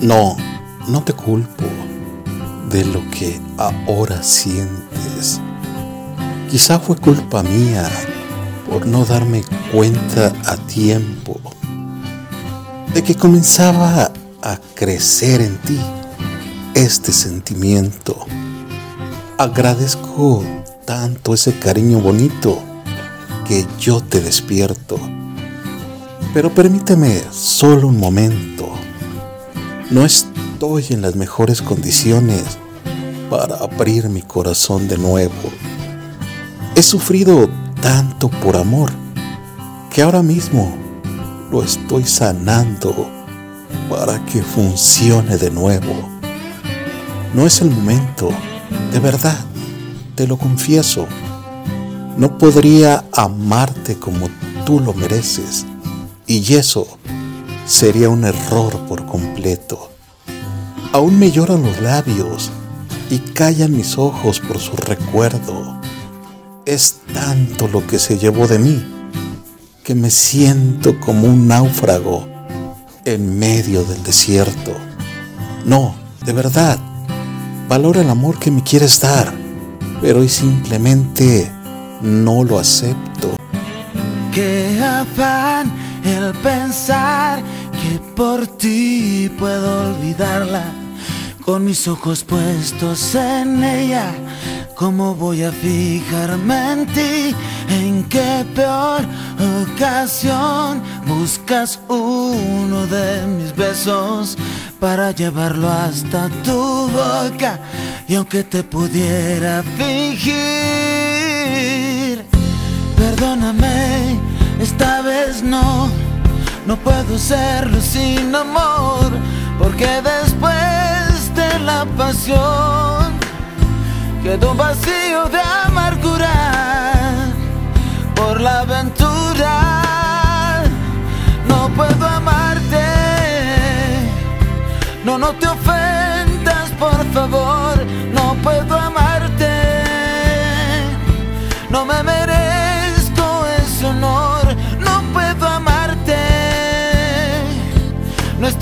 No, no te culpo de lo que ahora sientes. Quizá fue culpa mía por no darme cuenta a tiempo de que comenzaba a crecer en ti este sentimiento. Agradezco tanto ese cariño bonito que yo te despierto. Pero permíteme solo un momento. No estoy en las mejores condiciones para abrir mi corazón de nuevo. He sufrido tanto por amor que ahora mismo lo estoy sanando para que funcione de nuevo. No es el momento, de verdad, te lo confieso. No podría amarte como tú lo mereces y eso sería un error por completo. Aún me lloran los labios y callan mis ojos por su recuerdo. Es tanto lo que se llevó de mí que me siento como un náufrago en medio del desierto. No, de verdad, valora el amor que me quieres dar, pero hoy simplemente no lo acepto. Qué afán el pensar que por ti puedo olvidarla. Con mis ojos puestos en ella, ¿cómo voy a fijarme en ti? ¿En qué peor ocasión buscas uno de mis besos para llevarlo hasta tu boca? Y aunque te pudiera fingir, perdóname, esta vez no, no puedo hacerlo sin amor, porque después de la pasión quedó vacío de amargura por la aventura. No puedo amarte, no, no te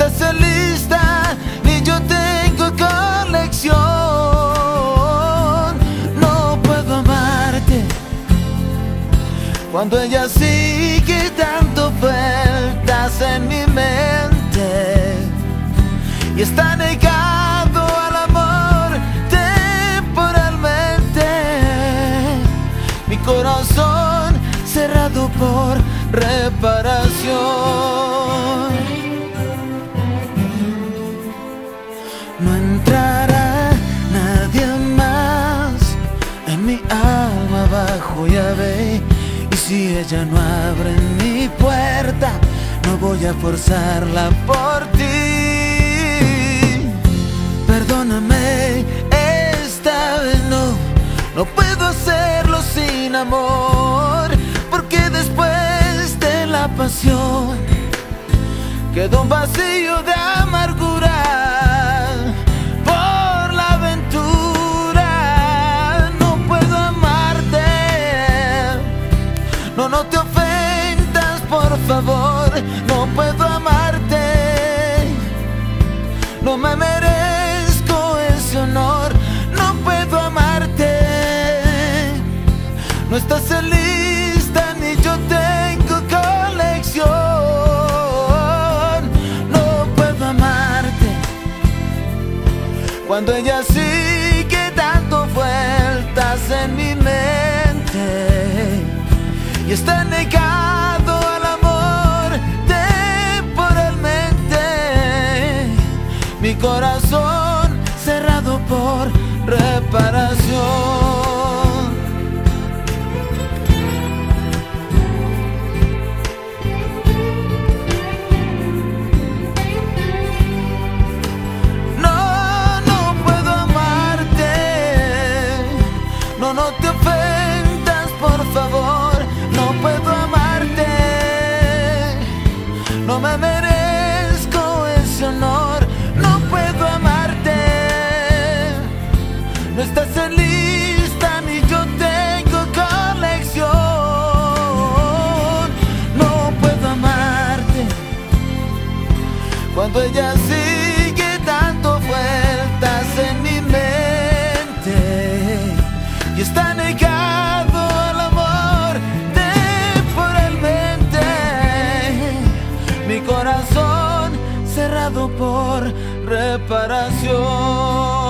lista, ni yo tengo colección, no puedo amarte, cuando ella sigue dando vueltas en mi mente y está negado al amor temporalmente. Mi corazón cerrado por reparación. Alma bajo llave. Y si ella no abre mi puerta, no voy a forzarla por ti. Perdóname, esta vez no, no puedo hacerlo sin amor, porque después de la pasión quedó un vacío de amargura no, te ofendas, por favor, no puedo amarte. No me merezco ese honor, no puedo amarte. No estás lista ni yo tengo colección. No puedo amarte cuando ella sigue dando vueltas en mi mente y está negado al amor temporalmente. Mi corazón cerrado por reparación. No me merezco ese honor. No puedo amarte. No estás lista ni yo tengo colección. No puedo amarte cuando ella cerrado por reparación.